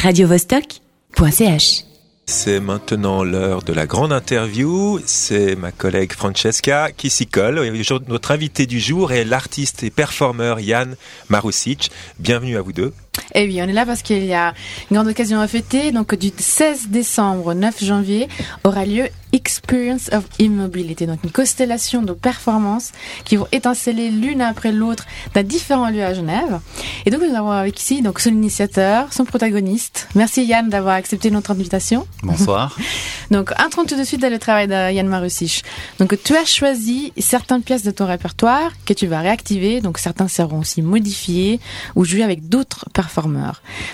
radiovostok.ch. C'est maintenant l'heure de la grande interview. C'est ma collègue Francesca qui s'y colle. Notre invité du jour est l'artiste et performeur Yann Marusic. Bienvenue à vous deux. Eh oui, on est là parce qu'il y a une grande occasion à fêter. Donc, du 16 décembre au 9 janvier aura lieu Experience of Immobility, donc une constellation de performances qui vont étinceler l'une après l'autre dans différents lieux à Genève. Et donc nous avons avec ici donc son initiateur, son protagoniste. Merci Yann d'avoir accepté notre invitation. Bonsoir. donc entrons tout de suite dans le travail de Yann Marusich. Donc tu as choisi certaines pièces de ton répertoire que tu vas réactiver, donc certains seront aussi modifiés ou joués avec d'autres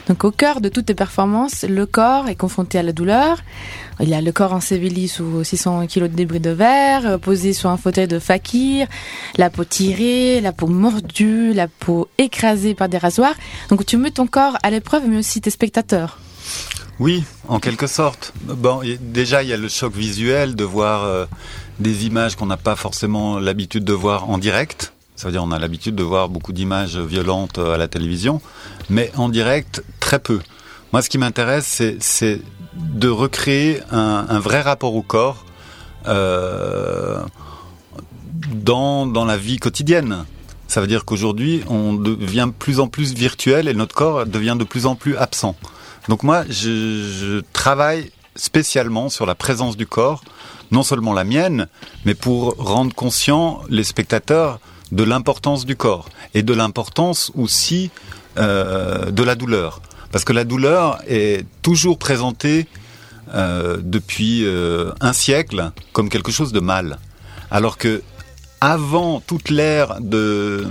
Donc au cœur de toutes tes performances, le corps est confronté à la douleur. Il a le corps enseveli sous 600 kg de débris de verre, euh, posé sur un fauteuil de fakir, la peau tirée, la peau mordue, la peau écrasée par des rasoirs. Donc tu mets ton corps à l'épreuve, mais aussi tes spectateurs. Oui, en quelque sorte. Bon, déjà, il y a le choc visuel de voir euh, des images qu'on n'a pas forcément l'habitude de voir en direct. Ça veut dire on a l'habitude de voir beaucoup d'images violentes euh, à la télévision, mais en direct, très peu. Moi, ce qui m'intéresse, c'est de recréer un, vrai rapport au corps euh, dans, la vie quotidienne. Ça veut dire qu'aujourd'hui, on devient plus en plus virtuel et notre corps devient de plus en plus absent. Donc moi, je, je travaille spécialement sur la présence du corps, non seulement la mienne, mais pour rendre conscient les spectateurs de l'importance du corps et de l'importance aussi euh, de la douleur. Parce que la douleur est toujours présentée euh, depuis euh, un siècle comme quelque chose de mal. Alors que avant toute l'ère de,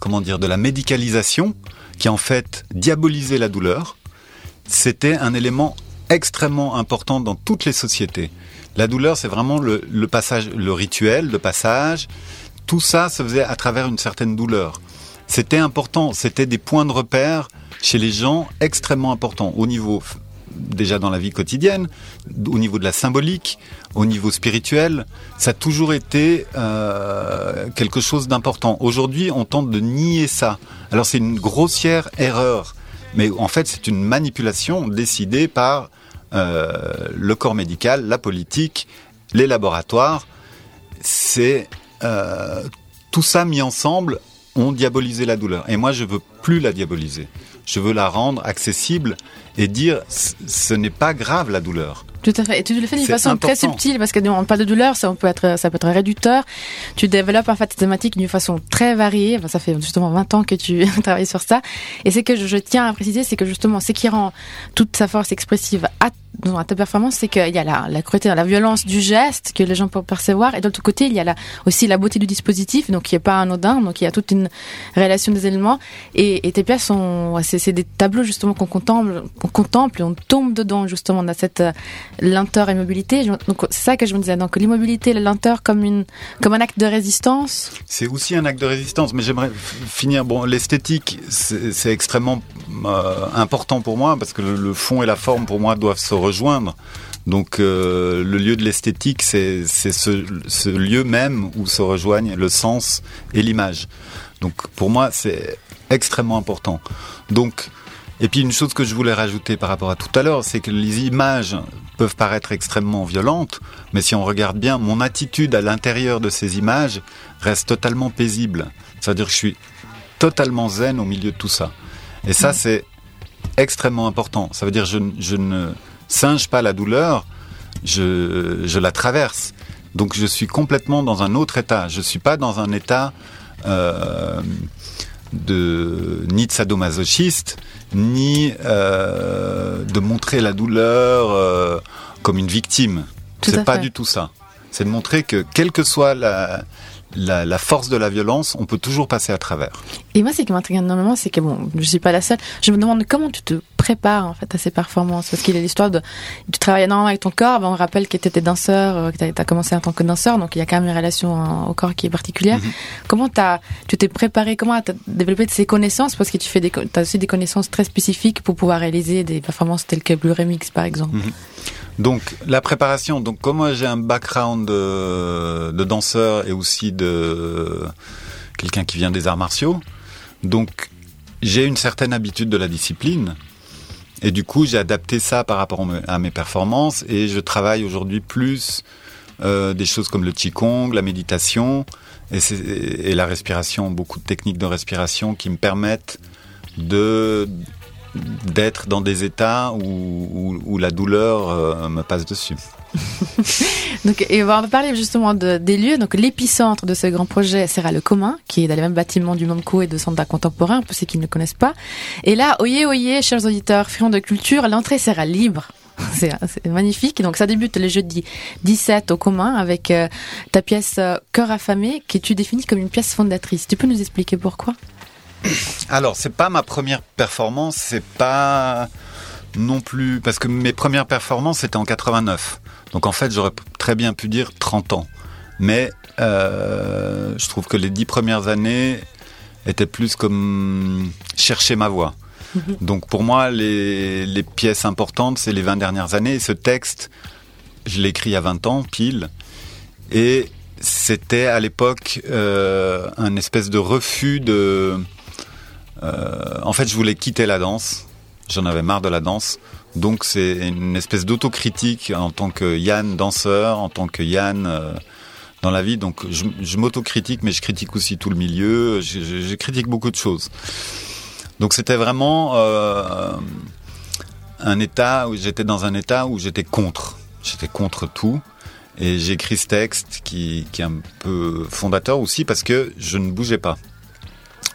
comment dire, de la médicalisation, qui en fait diabolisait la douleur, c'était un élément extrêmement important dans toutes les sociétés. La douleur, c'est vraiment passage, le rituel de passage. Tout ça se faisait à travers une certaine douleur. C'était important, c'était des points de repère chez les gens extrêmement importants au niveau déjà dans la vie quotidienne, au niveau de la symbolique, au niveau spirituel, ça a toujours été euh, quelque chose d'important. Aujourd'hui, on tente de nier ça. Alors c'est une grossière erreur, mais en fait c'est une manipulation décidée par euh, le corps médical, la politique, les laboratoires. C'est euh, tout ça mis ensemble ont diabolisé la douleur. Et moi, je veux plus la diaboliser. Je veux la rendre accessible et dire ce n'est pas grave la douleur. Tout à fait. Et tu le fais d'une façon très subtile parce que on parle de douleur, ça peut être, ça peut être réducteur. Tu développes en fait tes thématiques d'une façon très variée. ça fait justement 20 ans que tu travailles sur ça. Et ce que je, je tiens à préciser, c'est que justement, ce qui rend toute sa force expressive à dans ta performance, c'est qu'il y a la, la cruauté, la violence du geste que les gens peuvent percevoir, et de l'autre côté, il y a la, aussi la beauté du dispositif, donc qui est pas anodin, donc il y a toute une relation des éléments, et, et tes pièces sont, c'est des tableaux justement qu'on contemple, qu'on contemple et on tombe dedans justement dans cette lenteur et mobilité. Donc c'est ça que je me disais, donc l'immobilité, la lenteur comme une, comme un acte de résistance. C'est aussi un acte de résistance, mais j'aimerais finir. Bon, l'esthétique, c'est extrêmement euh, important pour moi parce que le, le, fond et la forme pour moi doivent se rejoindre. Donc euh, le lieu de l'esthétique, c'est ce, ce, lieu même où se rejoignent le sens et l'image. Donc pour moi, c'est extrêmement important. Donc et puis une chose que je voulais rajouter par rapport à tout à l'heure, c'est que les images peuvent paraître extrêmement violentes, mais si on regarde bien, mon attitude à l'intérieur de ces images reste totalement paisible. C'est-à-dire que je suis totalement zen au milieu de tout ça. Et ça, c'est extrêmement important. Ça veut dire je, je ne singe pas la douleur, je, je, la traverse. Donc je suis complètement dans un autre état. Je suis pas dans un état euh, de ni de sadomasochiste, ni euh, de montrer la douleur euh, comme une victime. C'est pas du tout ça. C'est de montrer que quelle que soit la, la, la, force de la violence, on peut toujours passer à travers. Et moi, ce qui m'intrigue énormément, c'est que bon, je suis pas la seule. Je me demande comment tu te prépares en fait à ces performances, parce qu'il y a l'histoire de, tu travailles énormément avec ton corps. Ben, on rappelle que tu étais danseur, euh, que tu as, commencé en tant que danseur, donc il y a quand même une relation hein, au corps qui est particulière. Mm -hmm. Comment as, tu t'es préparé, comment as développé ces connaissances, parce que tu fais des, as aussi des connaissances très spécifiques pour pouvoir réaliser des performances telles que Blue Remix, par exemple. Mm -hmm. Donc la préparation, donc comme moi j'ai un background de, de, danseur et aussi de quelqu'un qui vient des arts martiaux, donc j'ai une certaine habitude de la discipline. Et du coup, j'ai adapté ça par rapport à mes performances et je travaille aujourd'hui plus euh, des choses comme le qigong, la méditation et, la respiration, beaucoup de techniques de respiration qui me permettent de d'être dans des états où, où, la douleur euh, me passe dessus. donc, et on va parler justement de, des lieux. Donc, l'épicentre de ce grand projet sera le commun, qui est dans les mêmes bâtiments du MOMCO et de Centre contemporain, pour ceux qui ne connaissent pas. Et là, oyez, oyez, chers auditeurs, friands de culture, l'entrée sera libre. C'est magnifique. Donc ça débute le jeudi 17 au commun avec euh, ta pièce euh, Cœur affamé qui tu définis comme une pièce fondatrice? Tu peux nous expliquer pourquoi? Alors c'est pas ma première performance, c'est pas non plus parce que mes premières performances c'était en 89. Donc en fait j'aurais très bien pu dire 30 ans. Mais euh, je trouve que les dix premières années étaient plus comme chercher ma voix. Donc pour moi, les, pièces importantes, c'est les 20 dernières années. Et ce texte, je l'ai écrit à 20 ans, pile. Et c'était à l'époque euh, un espèce de refus de... Euh, en fait, je voulais quitter la danse. J'en avais marre de la danse. Donc c'est une espèce d'autocritique en tant que Yann danseur, en tant que Yann euh, dans la vie. Donc je, m'autocritique, mais je critique aussi tout le milieu. Je, je critique beaucoup de choses. Donc c'était vraiment euh, un état où j'étais dans un état où j'étais contre. J'étais contre tout. Et j'ai écrit ce texte qui, qui, est un peu fondateur aussi parce que je ne bougeais pas.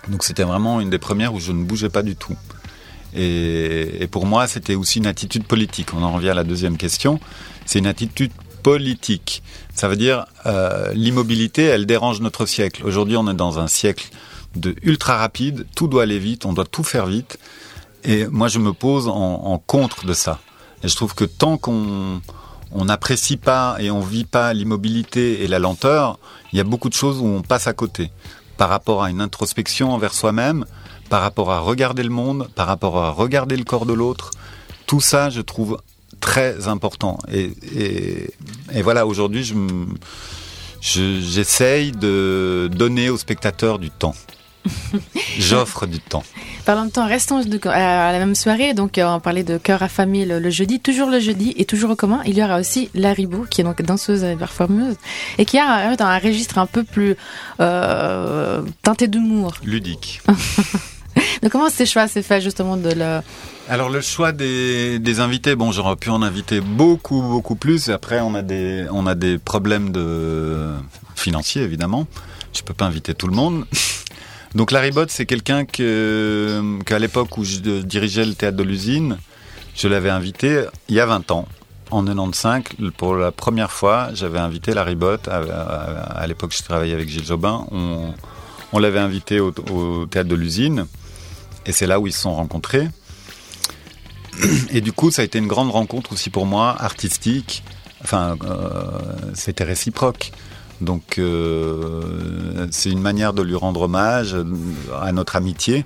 Donc c'était vraiment une des premières où je ne bougeais pas du tout. Et, pour moi, c'était aussi une attitude politique. On en revient à la deuxième question. C'est une attitude politique. Ça veut dire euh, l'immobilité, elle dérange notre siècle. Aujourd'hui, on est dans un siècle de ultra rapide, tout doit aller vite, on doit tout faire vite. Et moi, je me pose en, contre de ça. Et je trouve que tant qu'on on n'apprécie pas et on vit pas l'immobilité et la lenteur, il y a beaucoup de choses où on passe à côté. Par rapport à une introspection envers soi-même, par rapport à regarder le monde, par rapport à regarder le corps de l'autre, tout ça, je trouve très important. Et, et, voilà, aujourd'hui, je, j'essaye de donner aux spectateurs du temps. J'offre du temps. Parlant de temps, restons à la même soirée. Donc, euh, on parlait de cœur affamé le, le jeudi, toujours le jeudi et toujours au commun. Il y aura aussi Laribou, qui est donc danseuse et performeuse et qui a dans un registre un peu plus euh, teinté d'humour. Ludique. donc, comment ce choix s'est fait justement de. Alors le choix des, des invités, bon j'aurais pu en inviter beaucoup beaucoup plus. Après on a des on a des problèmes de financiers évidemment. Je peux pas inviter tout le monde. Donc Larry Bott, c'est quelqu'un que, qu'à l'époque où je dirigeais le théâtre de l'usine, je l'avais invité il y a 20 ans. En 95, pour la première fois, j'avais invité Larry Bott. À, l'époque, je travaillais avec Gilles Jobin. On, on l'avait invité au, théâtre de l'usine. Et c'est là où ils se sont rencontrés. Et du coup, ça a été une grande rencontre aussi pour moi, artistique. Enfin, euh, c'était réciproque. Donc euh, c'est une manière de lui rendre hommage à notre amitié.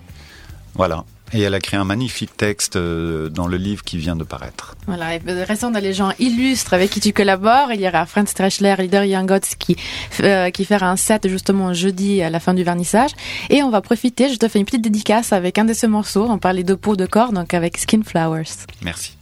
Voilà. Et elle a créé un magnifique texte euh, dans le livre qui vient de paraître. Voilà, et restons dans les gens illustres avec qui tu collabores. Il y aura Franz Streschler, leader Gods, qui, euh, qui fera un set justement jeudi à la fin du vernissage. Et on va profiter, je te fais une petite dédicace avec un de ces morceaux. On parlait de peau de corps, donc avec Skin Flowers. Merci.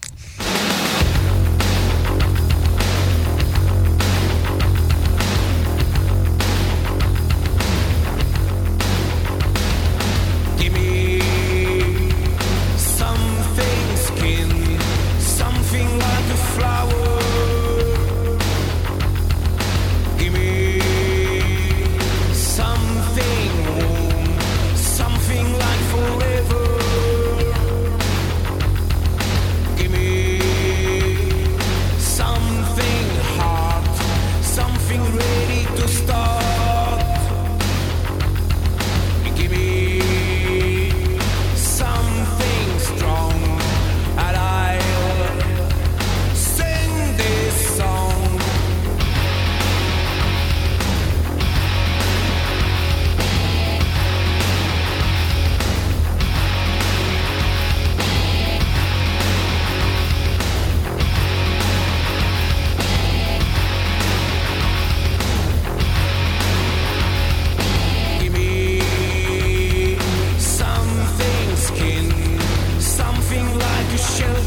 to start.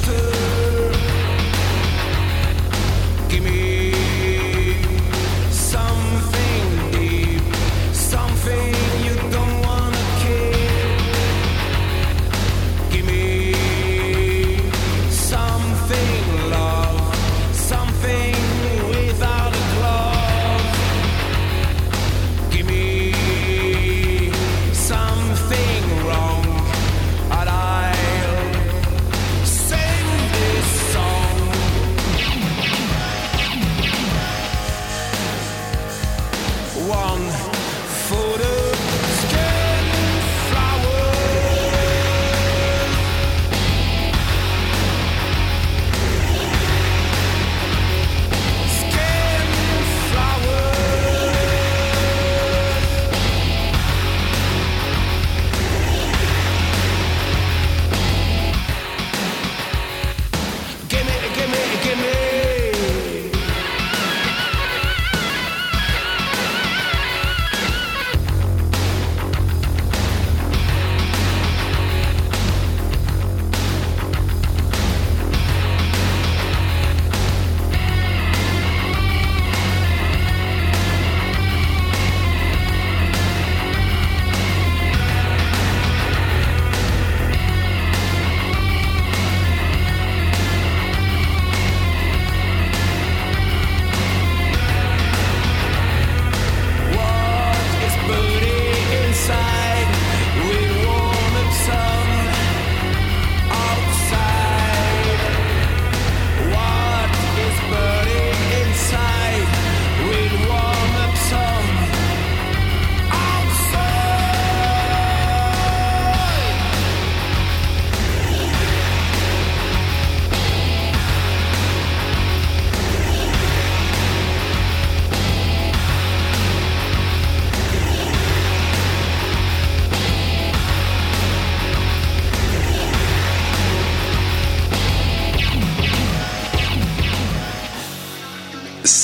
to one.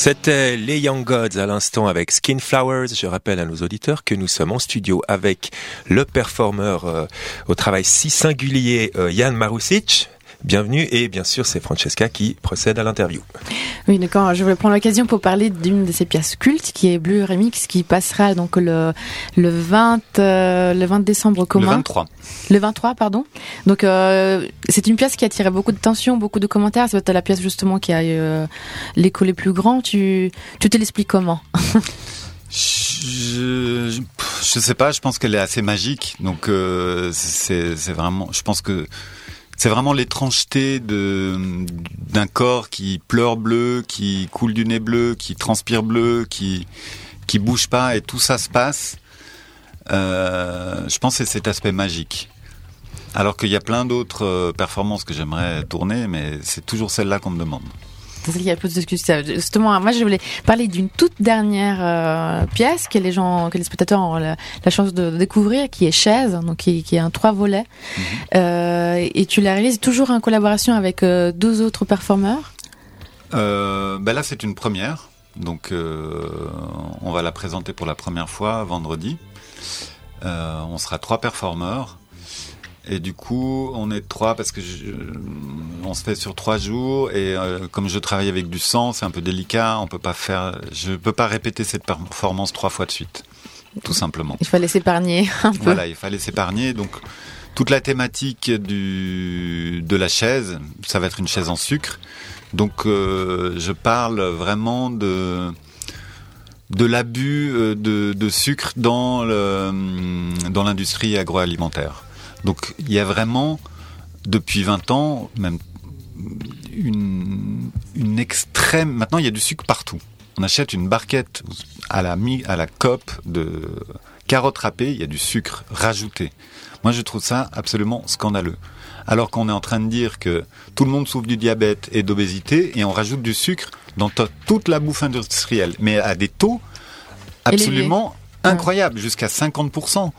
C'était les Young Gods à l'instant avec Skin Flowers. Je rappelle à nos auditeurs que nous sommes en studio avec le performeur euh, au travail si singulier euh, Jan Marusic. Bienvenue et bien sûr c'est Francesca qui procède à l'interview. Oui d'accord, je voulais prendre l'occasion pour parler d'une de ces pièces cultes qui est Blue Remix qui passera donc le, le 20 euh, le 20 décembre commun. Le 23. Le 23 pardon. Donc euh, c'est une pièce qui a attiré beaucoup de tension, beaucoup de commentaires, c'est la pièce justement qui a eu euh, l'écho les plus grands. Tu tu te l'expliques comment? Je, je, je sais pas, je pense qu'elle est assez magique. Donc euh, c'est vraiment je pense que c'est vraiment l'étrangeté d'un corps qui pleure bleu, qui coule du nez bleu, qui transpire bleu, qui qui bouge pas et tout ça se passe. Euh, je pense que c'est cet aspect magique. Alors qu'il y a plein d'autres euh, performances que j'aimerais tourner, mais c'est toujours celle-là qu'on me demande. Justement, moi, je voulais parler d'une toute dernière euh, pièce que les gens, que les spectateurs ont la, chance de, découvrir, qui est Chaise, donc qui, qui est un trois volets. Mhm. euh, et tu la réalises toujours en collaboration avec euh, deux autres performeurs? Euh, ben là, c'est une première. Donc, on va la présenter pour la première fois vendredi. on sera trois performeurs. Et du coup, on est trois parce que je, on se fait sur trois jours et euh, comme je travaille avec du sang, c'est un peu délicat. On peut pas faire, je peux pas répéter cette performance trois fois de suite, tout simplement. Il fallait s'épargner un peu. Voilà, il fallait s'épargner. Donc toute la thématique du de la chaise, ça va être une chaise en sucre. Donc euh, je parle vraiment de de l'abus euh, de, de, sucre dans le, dans l'industrie agroalimentaire. Donc il y a vraiment, depuis 20 ans, même une, une extrême... Maintenant, il y a du sucre partout. On achète une barquette à la, à la COP de carottes râpées, il y a du sucre rajouté. Moi, je trouve ça absolument scandaleux. Alors qu'on est en train de dire que tout le monde souffre du diabète et d'obésité, et on rajoute du sucre dans toute la bouffe industrielle, mais à des taux absolument incroyables, jusqu'à 50%.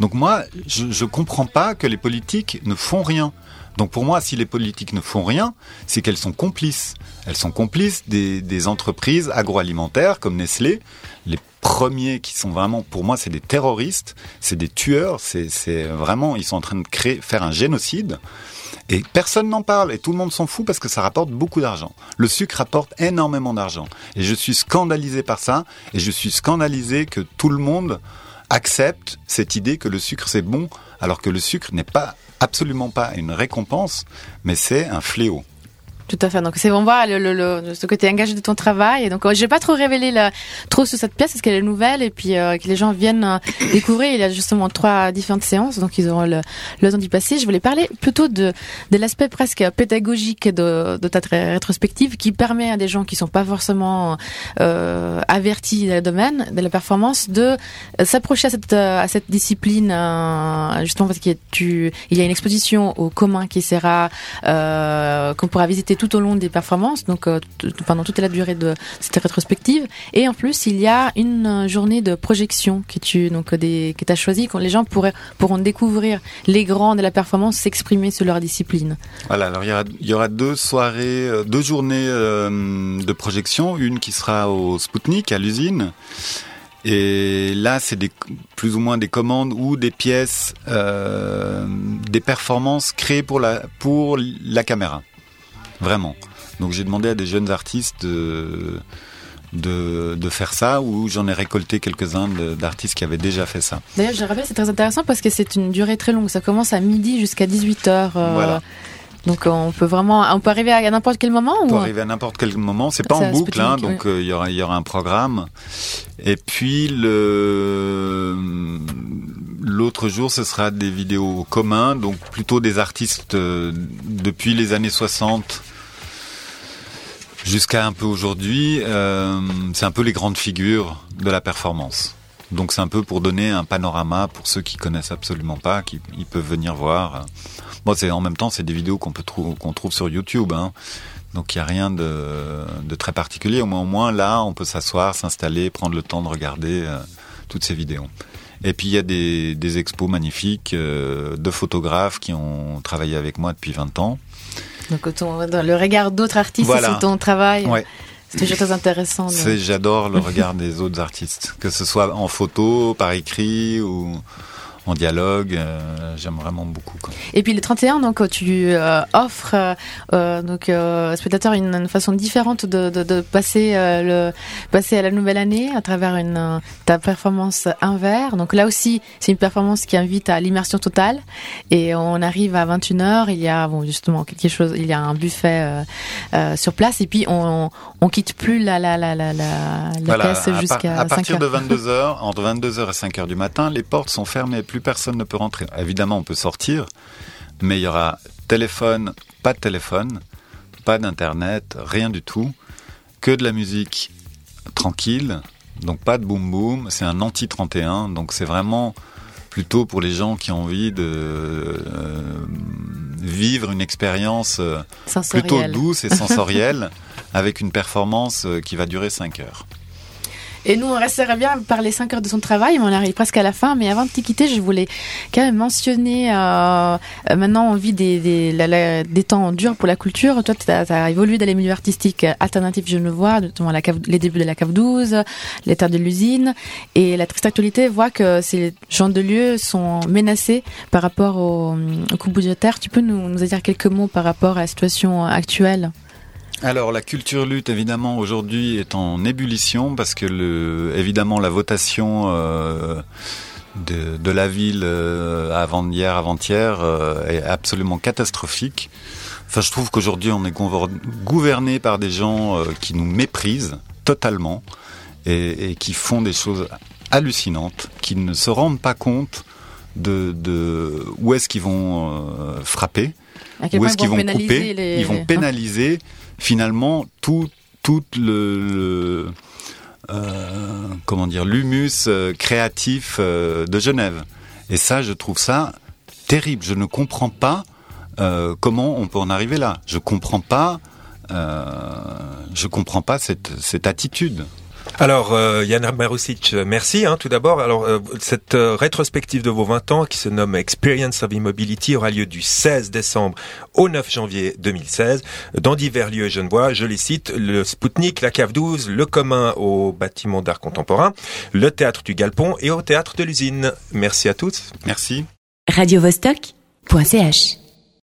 Donc moi, je ne comprends pas que les politiques ne font rien. Donc pour moi, si les politiques ne font rien, c'est qu'elles sont complices. Elles sont complices des, entreprises agroalimentaires comme Nestlé. Les premiers qui sont vraiment, pour moi, c'est des terroristes, c'est des tueurs, c'est vraiment, ils sont en train de faire un génocide. Et personne n'en parle et tout le monde s'en fout parce que ça rapporte beaucoup d'argent. Le sucre rapporte énormément d'argent. Et je suis scandalisé par ça et je suis scandalisé que tout le monde accepte cette idée que le sucre c'est bon alors que le sucre n'est pas absolument pas une récompense mais c'est un fléau. Tout à fait. Donc c'est on voit le, le, ce côté engagé de ton travail. Et donc je vais pas trop révéler la, trop sur cette pièce parce qu'elle est nouvelle et puis euh, que les gens viennent euh, découvrir. Il y a justement trois différentes séances, donc ils auront le, le temps d'y passer. Je voulais parler plutôt de de l'aspect presque pédagogique de, de ta rétrospective qui permet à des gens qui sont pas forcément euh, avertis dans le domaine de la performance de s'approcher à cette à cette discipline justement parce qu'il tu il y a une exposition au commun qui sera qu'on pourra visiter tout au long des performances, donc euh, pendant toute la durée de cette rétrospective. Et en plus, il y a une euh, journée de projection que tu donc que as choisi quand les gens pourraient pourront découvrir les grands de la performance s'exprimer sur leur discipline. Voilà, alors il y aura, deux soirées, euh, deux journées de projection, une qui sera au Spoutnik à l'usine. Et là, c'est plus ou moins des commandes ou des pièces, euh, des performances créées pour la, pour la caméra. Vraiment. Donc j'ai demandé à des jeunes artistes de, de, faire ça, ou j'en ai récolté quelques-uns d'artistes qui avaient déjà fait ça. D'ailleurs, je rappelle, c'est très intéressant parce que c'est une durée très longue. Ça commence à midi jusqu'à 18h. Euh, voilà. Donc on peut vraiment, on peut arriver à n'importe quel moment. On peut arriver à n'importe quel moment. C'est pas en boucle, hein, donc euh, il y aura il y aura un programme. Et puis le l'autre jour, ce sera des vidéos communs, donc plutôt des artistes euh, depuis les années 60 jusqu'à un peu aujourd'hui. Euh, c'est un peu les grandes figures de la performance. Donc c'est un peu pour donner un panorama pour ceux qui connaissent absolument pas, qui peuvent venir voir. Bon, c'est en même temps c'est des vidéos qu'on peut trouver qu'on trouve sur YouTube. Hein. Donc il n'y a rien de, de, très particulier. Au moins, au moins là, on peut s'asseoir, s'installer, prendre le temps de regarder euh, toutes ces vidéos. Et puis il y a des, des expos magnifiques euh, de photographes qui ont travaillé avec moi depuis 20 ans. Donc le regard d'autres artistes sur ton travail. Ouais. C'est toujours très intéressant. J'adore le regard des autres artistes, que ce soit en photo, par écrit ou en dialogue. Euh, j'aime vraiment beaucoup. Quoi. Et puis le 31, donc tu euh, offres euh, euh donc euh, spectateurs une, une, façon différente de, de, de passer le passer à la nouvelle année à travers une ta performance inverse. Donc là aussi, c'est une performance qui invite à l'immersion totale. Et on arrive à 21h, il y a bon justement quelque chose, il y a un buffet sur place et puis on, on quitte plus la la la la la, voilà, jusqu'à à partir de 22h, entre 22h et 5h du matin, les portes sont fermées plus personne ne peut rentrer. Évidemment, on peut sortir, mais il y aura téléphone, pas de téléphone, pas d'internet, rien du tout, que de la musique tranquille, donc pas de boom boom, c'est un anti 31, donc c'est vraiment plutôt pour les gens qui ont envie de euh, vivre une expérience euh, plutôt douce et sensorielle avec une performance euh, qui va durer 5 heures. Et nous, on resterait bien par les 5 heures de son travail, mais on arrive presque à la fin. Mais avant de te quitter, je voulais quand même mentionner, euh, euh maintenant on vit des, des, des temps durs pour la culture. Toi, tu as, évolué dans les milieux artistiques alternatifs genevois, notamment la cave, les débuts de la cave 12, les terres de l'usine. Et la triste actualité voit que ces gens de lieux sont menacés par rapport au, au coût budgétaire. Tu peux nous, nous dire quelques mots par rapport à la situation actuelle? Alors la culture lutte évidemment aujourd'hui est en ébullition parce que le, évidemment la votation euh, de, de, la ville euh, avant hier avant-hier euh, est absolument catastrophique. Enfin je trouve qu'aujourd'hui on est gouverné par des gens qui nous méprisent totalement et, et, qui font des choses hallucinantes, qui ne se rendent pas compte de, de où est-ce qu'ils vont frapper, où est-ce qu'ils vont, couper, les... ils vont pénaliser finalement tout, tout le, euh, comment dire l'humus euh, créatif euh, de Genève. Et ça, je trouve ça terrible. Je ne comprends pas comment on peut en arriver là. Je comprends pas. je comprends pas cette, cette attitude. Alors, euh, Yann Marusic, euh, merci hein, tout d'abord. Alors, euh, cette euh, rétrospective de vos 20 ans qui se nomme Experience of Immobility aura lieu du 16 décembre au 9 janvier 2016 dans divers lieux genevois. Je les cite, le Spoutnik, la Cave 12, le commun au bâtiment d'art contemporain, le théâtre du Galpon et au théâtre de l'usine. Merci à tous. Merci. Radio -Vostok